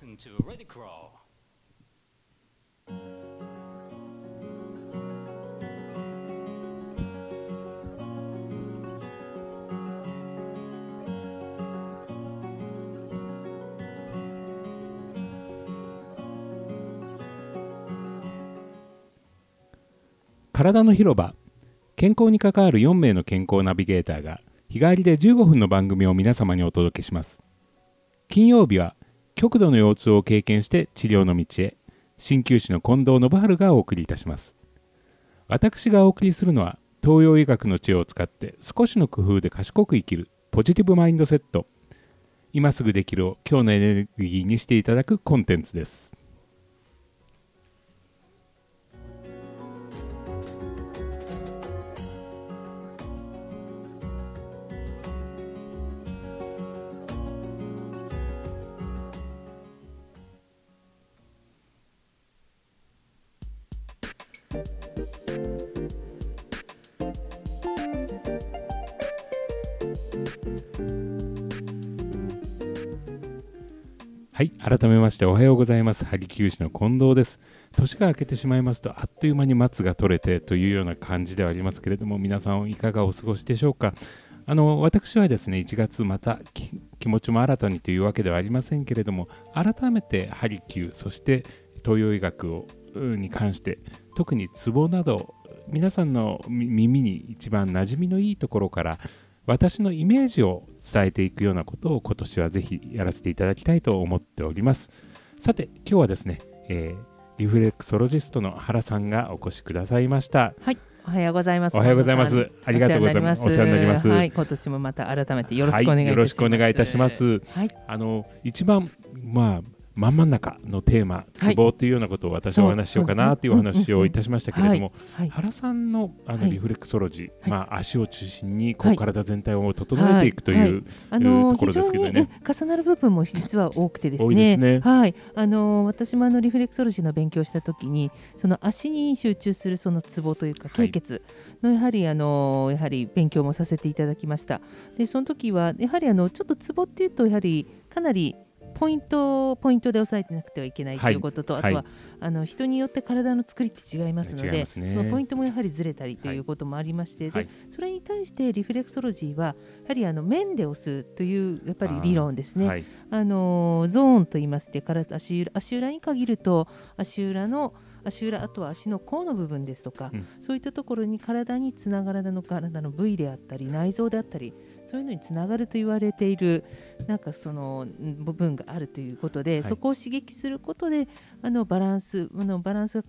listen to Ready Crawl. 体の広場健康に関わる4名の健康ナビゲーターが日帰りで15分の番組を皆様にお届けします金曜日は極度の腰痛を経験して治療の道へ。鍼灸師の近藤信春がお送りいたします。私がお送りするのは東洋医学の知恵を使って少しの工夫で賢く生きるポジティブマインドセット。今すぐできるを今日のエネルギーにしていただくコンテンツです。はい改めましておはようございます。萩球師の近藤です。年が明けてしまいますとあっという間に松が取れてというような感じではありますけれども皆さんいかがお過ごしでしょうか。あの私はですね1月また気持ちも新たにというわけではありませんけれども改めてハリキューそして東洋医学をに関して特にツボなど皆さんの耳に一番馴染みのいいところから私のイメージを伝えていくようなことを今年はぜひやらせていただきたいと思っておりますさて今日はですね、えー、リフレクソロジストの原さんがお越しくださいましたはいおはようございます。おはようございます。ありがとうございます。お世話になります。はい、今年もまた改めてよろしくお願いいたします。はい、よろしくお願いいたします。はい、あの一番まあ真ん中のテーマ、ツボというようなことを私はお話ししようかなというお話をいたしましたけれども、原さんのあのリフレクソロジー、まあ、足を中心にこう体全体を整えていくというところですけどね。重なる部分も実は多くてですね、はい、あの私もあのリフレクソロジーの勉強したときに、その足に集中するそのツボというか、経血のやはりあのやはり勉強もさせていただきました。でその時はやはりあのちょっとツボっていうとやはりかなりポイントポイントで押さえてなくてはいけないということと、はい、あとは、はい、あの人によって体の作りって違いますので、ね、そのポイントもやはりずれたりということもありまして、はい、でそれに対してリフレクソロジーはやはりあの面で押すというやっぱり理論ですね。あのゾーンと言いまして体足裏足裏に限ると足裏の足裏あとは足の甲の部分ですとか、うん、そういったところに体につながらの体の部位であったり内臓であったりそういうのにつながると言われているなんかその部分があるということで、はい、そこを刺激することであのバランスあのバランスが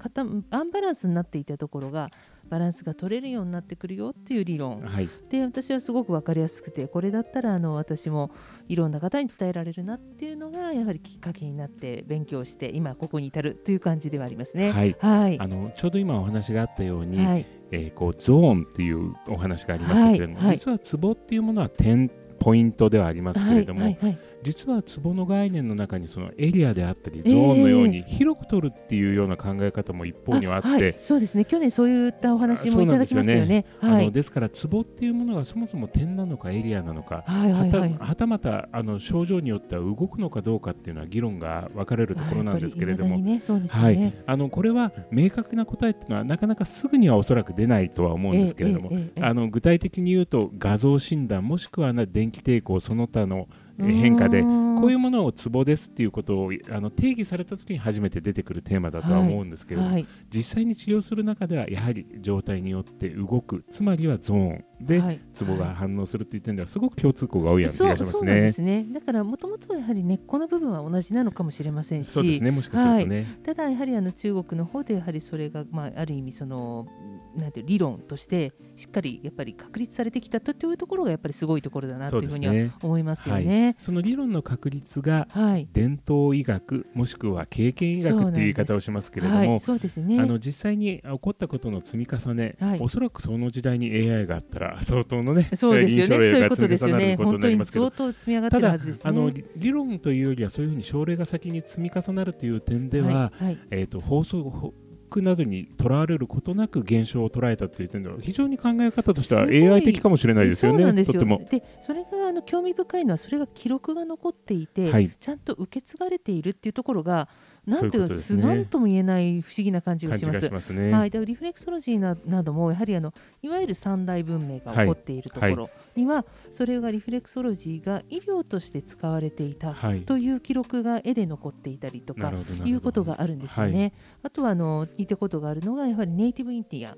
アンバランスになっていたところがバランスが取れるようになってくるよっていう理論、はい、で私はすごく分かりやすくてこれだったらあの私もいろんな方に伝えられるなっていうのがやはりきっかけになって勉強して今ここに至るという感じではありますね。はい、はい、あのちょうど今お話があったように、はい、えー、こうゾーンっていうお話がありましたけれども、はい、実はツボっていうものは点ポイントではありますけれども、はいはいはい、実はツボの概念の中にそのエリアであったりゾーンのように広く取るっていうような考え方も一方にはあって、はい、そうですね。去年そういったお話もいただきましたよね。あのですからツボっていうものがそもそも点なのかエリアなのか、はいはいはい、はたまたあの症状によっては動くのかどうかっていうのは議論が分かれるところなんですけれども、ねはい、あのこれは明確な答えっていうのはなかなかすぐにはおそらく出ないとは思うんですけれども、あの具体的に言うと画像診断もしくは電気抵抗その他の変化でこういうものをツボですっていうことをあの定義された時に初めて出てくるテーマだとは思うんですけれども、はい。はい、実際に治療する中ではやはり状態によって動くつまりはゾーンでツボが反応するという点ではすごく共通項が多いような気がしますね。ですね。だからもともとはやはり根っこの部分は同じなのかもしれませんしそうですね。もしかするとね、はい、ただやはりあの中国の方でやはりそれが、まあ、ある意味そのなんていう理論としてしっかりやっぱり確立されてきたというところがやっぱりすごいところだなというふうには思いますよね。ねはい、その理論の確立が伝統医学、もしくは経験医学という言い方をしますけれども、そうですね、あの実際に起こったことの積み重ね、はい、おそらくその時代に AI があったら相当のね、そうですよね、そういうことですよね。本当に相当積み上がってるはずです、ね、あの理論というよりはそういうふうに症例が先に積み重なるという点では、はいはい、えっ、ー、と放送クなどにとらわれることなく現象を捉えたという点では非常に考え方としては AI 的かもしれないですよね。そうなんですよ。でそれがあの興味深いのはそれが記録が残っていて、はい、ちゃんと受け継がれているっていうところがなんていうか、ね、なんとも言えない不思議な感じがします。ますね、はい、でリフレクソロジーななどもやはりあのいわゆる三大文明が起こっているところには、はいはい、それがリフレクソロジーが医療として使われていたという記録が絵で残っていたりとかいうことがあるんですよね。あとはあの聞いたことがあるのがやはりネイティブインディア、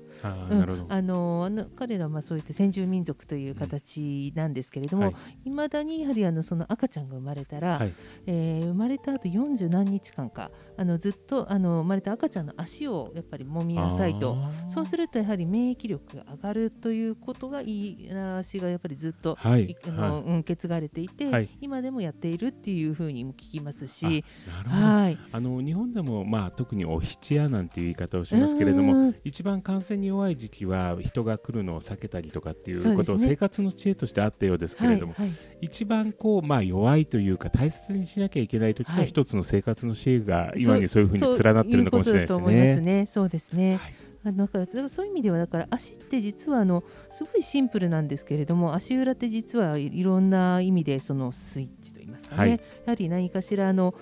うん、あのあの彼らはまあそういった先住民族という形なんですけれども、い、ま、だにやはりあのその赤ちゃんが生まれたら、はい、えー、生まれた後40何日間かあのずっとあの生まれた赤ちゃんの足をやっぱり揉みなさいと。そうするとやはり免疫力が上がるということが言い習わしがやっぱりずっと、はい、あの、はい、受け継がれていて、はい、今でもやっているっていうふうにも聞きますし。はい。あの日本でも、まあ、特にお七夜なんていう言い方をしますけれども一番感染に弱い時期は人が来るのを避けたりとかっていうことを生活の知恵としてあったようですけれども、ね、一番こう、まあ、弱いというか大切にしなきゃいけない時の一つの生活の知恵が今にそういうふうに連なってるのかもしれないですね。そうですね。はいあなんかそういう意味ではだから足って実はあのすごいシンプルなんですけれども足裏って実はいろんな意味でそのスイッチといいますかね、はい、やはり何かしらの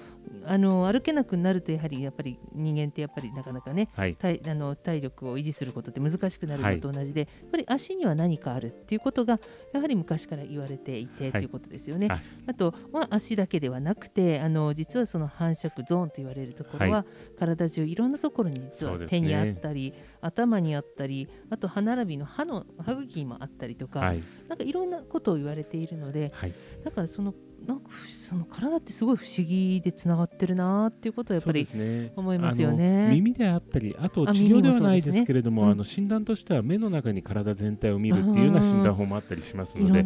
あの歩けなくなるとやはりやっぱり人間ってやっぱりなかなかね、はい、体あの体力を維持することって難しくなるのと同じで、はい、やっぱり足には何かあるっていうことがやはり昔から言われていて、はい、ということですよね。あとは足だけではなくてあの実はその繁殖ゾーンと言われるところは、体中いろんなところに実は手にあったり、ね、頭にあったりあと歯並びの歯の歯茎もあったりとか、なんかいろんなことを言われているので、だからそのなんかその体ってすごい不思議でつながってるなっていうことはやっぱり思いますよね。ね耳であったりあと治療ではないですけれども、ねう。ん、あの診断としては目の中に体全体を見るっていうような診断法もあったりしますので、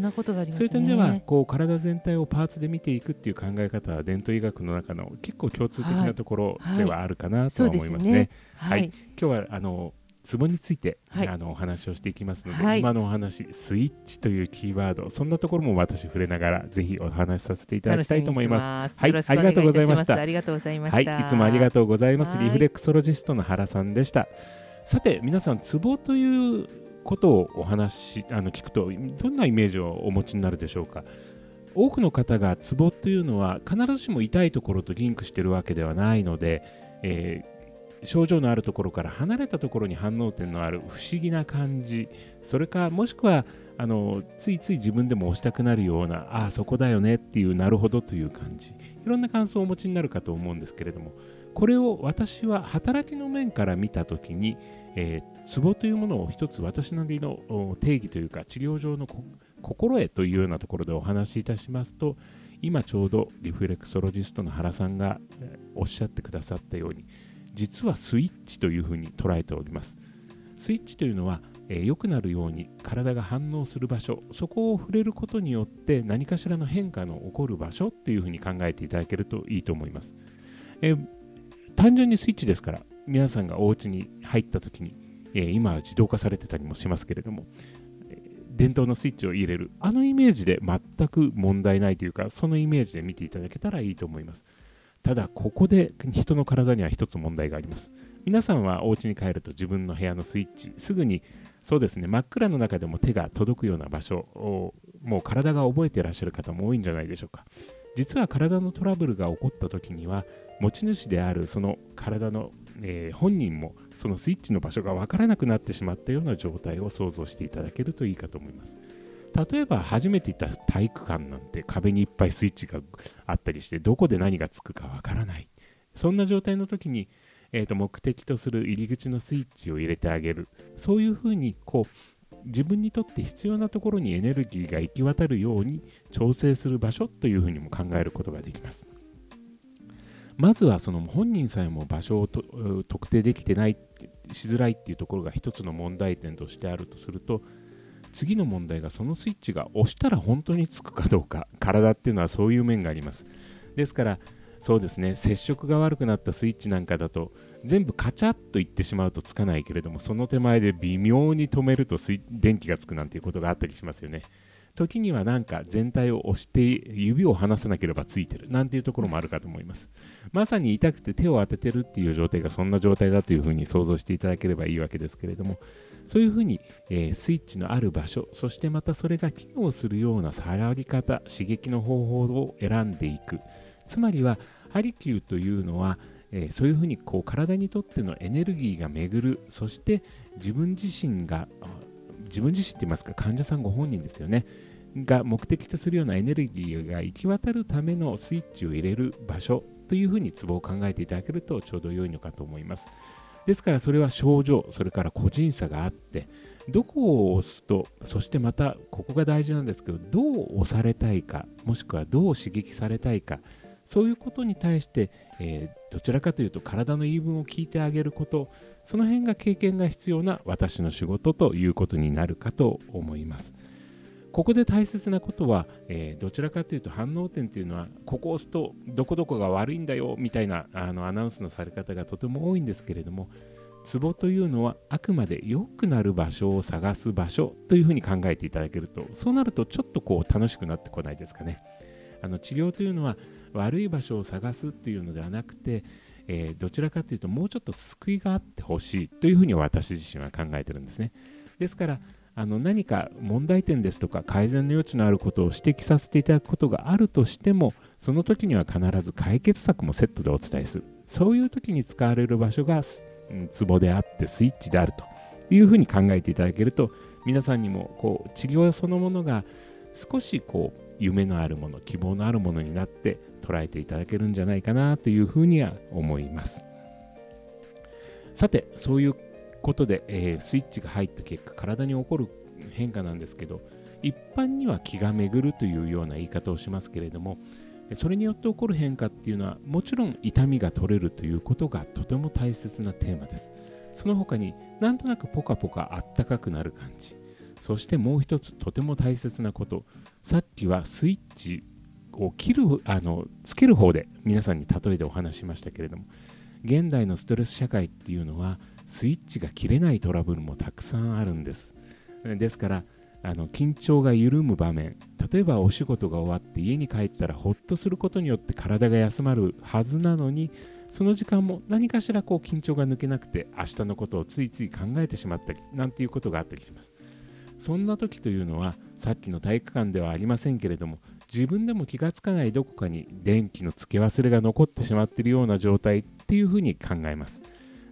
そういう点ではこう体全体をパーツで見ていくっていう考え方は伝統医学の中の結構共通的なところではあるかなとは思いますね。はい、はい、今日はあのツボについて、はい、あのお話をしていきますので、はい、今のお話スイッチというキーワードそんなところも私触れながらぜひお話しさせていただきたいと思います。はいありがとうございました。ありがとうございました、はい、いつもありがとうございます。リフレクソロジストの原さんでした。さて皆さんツボということをお話あの聞くとどんなイメージをお持ちになるでしょうか。多くの方がツボというのは必ずしも痛いところとリンクしているわけではないので、えー症状のあるところから離れたところに反応点のある不思議な感じ。それかもしくはあのついつい自分でも押したくなるようなああそこだよねっていうなるほどという感じ。いろんな感想をお持ちになるかと思うんですけれども。これを私は働きの面から見た時に、えー、ツボというものを一つ私なりの定義というか治療上の心得というようなところでお話しいたしますと今ちょうどリフレクソロジストの原さんがおっしゃってくださったように実はスイッチというふうに捉えております。スイッチというのはえー、良くなるように体が反応する場所そこを触れることによって何かしらの変化の起こる場所っていうふうに考えていただけるといいと思います、えー、単純にスイッチですから皆さんがお家に入った時に、えー、今は自動化されてたりもしますけれども伝統のスイッチを入れるあのイメージで全く問題ないというかそのイメージで見ていただけたらいいと思います。ただここで人の体には一つ問題があります。皆さんはお家に帰ると自分の部屋のスイッチすぐにそうですね真っ暗の中でも手が届くような場所をもう体が覚えていらっしゃる方も多いんじゃないでしょうか。実は体のトラブルが起こった時には持ち主であるその体の、えー、本人もそのスイッチの場所が分からなくなってしまったような状態を想像していただけるといいかと思います。例えば初めて行った体育館なんて壁にいっぱいスイッチがあったりしてどこで何がつくかわからない。そんな状態の時に、えーと、目的とする入り口のスイッチを入れてあげる。そういうふうにこう自分にとって必要なところにエネルギーが行き渡るように調整する場所というふうにも考えることができます。まずはその本人さえも場所を特定できてないしづらいっていうところが一つの問題点としてあるとすると次の問題がそのスイッチが押したら本当につくかどうか体っていうのはそういう面があります。ですからそうですね接触が悪くなったスイッチなんかだと全部カチャッといってしまうとつかないけれどもその手前で微妙に止めると電気がつくなんていうことがあったりしますよね。時にはなんか全体を押して指を離さなければついてるなんていうところもあるかと思います。まさに痛くて手を当ててるっていう状態がそんな状態だというふうに想像していただければいいわけですけれどもそういうふうに、えー、スイッチのある場所そしてまたそれが機能するような触り方刺激の方法を選んでいく。つまりはハリキューというのはえー、そういうふうにこう体にとってのエネルギーが巡る。そして自分自身が自分自身って言いますか患者さんご本人ですよね。が目的とするようなエネルギーが行き渡るためのスイッチを入れる場所というふうにツボを考えていただけるとちょうど良いのかと思います。ですからそれは症状それから個人差があってどこを押すとそしてまたここが大事なんですけどどう押されたいかもしくはどう刺激されたいかそういうことに対して、えー、どちらかというと体の言い分を聞いてあげることその辺が経験が必要な私の仕事ということになるかと思います。ここで大切なことは、えー、どちらかというと反応点というのはここを押すとどこどこが悪いんだよみたいなあのアナウンスのされ方がとても多いんですけれどもツボというのはあくまで良くなる場所を探す場所というふうに考えていただけるとそうなるとちょっとこう楽しくなってこないですかねあの治療というのは悪い場所を探すっていうのではなくてえー、どちらかというともうちょっと救いがあってほしいというふうに私自身は考えてるんですね。ですからあの何か問題点ですとか改善の余地のあることを指摘させていただくことがあるとしてもその時には必ず解決策もセットでお伝えする。そういう時に使われる場所が、ツボであってスイッチであるというふうに考えていただけると皆さんにもこう治療そのものが少しこう夢のあるもの希望のあるものになって捉えていただけるんじゃないかなというふうには思います。さてそういうことで、えー、スイッチが入った結果体に起こる変化なんですけど一般には気が巡るというような言い方をしますけれどもそれによって起こる変化っていうのはもちろん痛みが取れるということがとても大切なテーマです。その他になんとなくポカポカあったかくなる感じ。そしてもう一つとても大切なこと。さっきはスイッチを切るあのつける方で皆さんに例えでお話しましたけれども現代のストレス社会っていうのはスイッチが切れないトラブルもたくさんあるんです。ですからあの緊張が緩む場面。例えばお仕事が終わって家に帰ったらほっとすることによって体が休まるはずなのにその時間も何かしらこう緊張が抜けなくて明日のことをついつい考えてしまったりなんていうことがあったりします。そんな時というのはさっきの体育館ではありませんけれども自分でも気がつかないどこかに電気の付け忘れが残ってしまっているような状態っていうふうに考えます。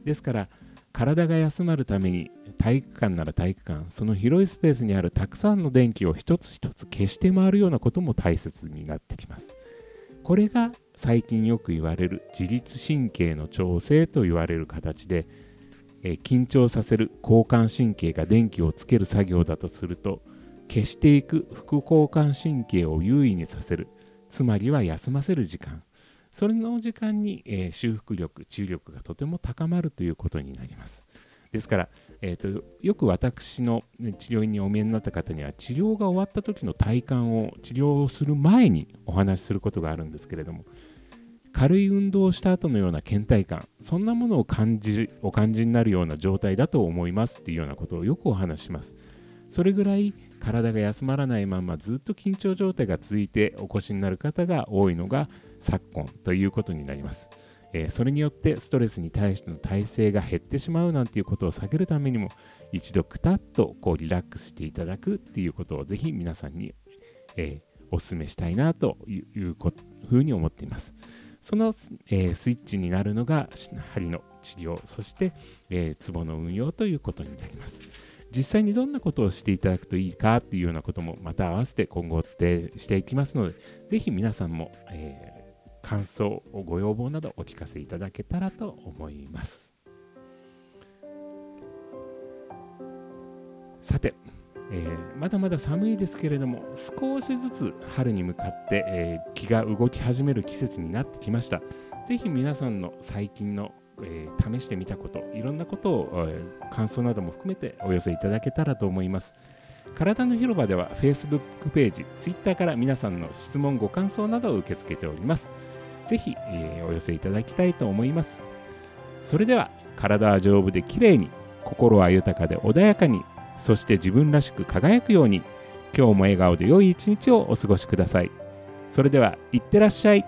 ですから体が休まるために体育館なら体育館その広いスペースにあるたくさんの電気を一つ一つ消して回るようなことも大切になってきます。これが最近よく言われる自律神経の調整と言われる形で、え緊張させる交感神経が電気をつける作業だとすると消していく副交感神経を優位にさせるつまりは休ませる時間。それの時間に、えー、修復力治癒力がとても高まるということになります。ですから、えーと、よく私の治療院にお見えになった方には治療が終わった時の体感を治療をする前にお話しすることがあるんですけれども軽い運動をした後のような倦怠感そんなものを感じお感じになるような状態だと思いますっていうようなことをよくお話します。それぐらい体が休まらないままずっと緊張状態が続いてお越しになる方が多いのが昨今ということになります。えー、それによってストレスに対しての耐性が減ってしまうなんていうことを避けるためにも一度くたっとこうリラックスしていただくっていうことをぜひ皆さんに、えー、お勧めしたいなというふうに思っています。その、えー、スイッチになるのが針の治療、そして、えー、の運用ということになります。実際にどんなことをしていただくといいかっていうようなこともまた合わせて今後お伝えしていきますので、ぜひ皆さんも、えー、感想、ご要望などお聞かせいただけたらと思います。さて、えー、まだまだ寒いですけれども少しずつ春に向かって、えー、気が動き始める季節になってきました。ぜひ皆さんの最近のえー、試してみたこといろんなことを、えー、感想なども含めてお寄せいただけたらと思います。体の広場では Facebook ページ Twitter から皆さんの質問ご感想などを受け付けております。ぜひ、えー、お寄せいただきたいと思います。それでは体は丈夫で綺麗に心は豊かで穏やかにそして自分らしく輝くように今日も笑顔で良い一日をお過ごしください。それではいってらっしゃい。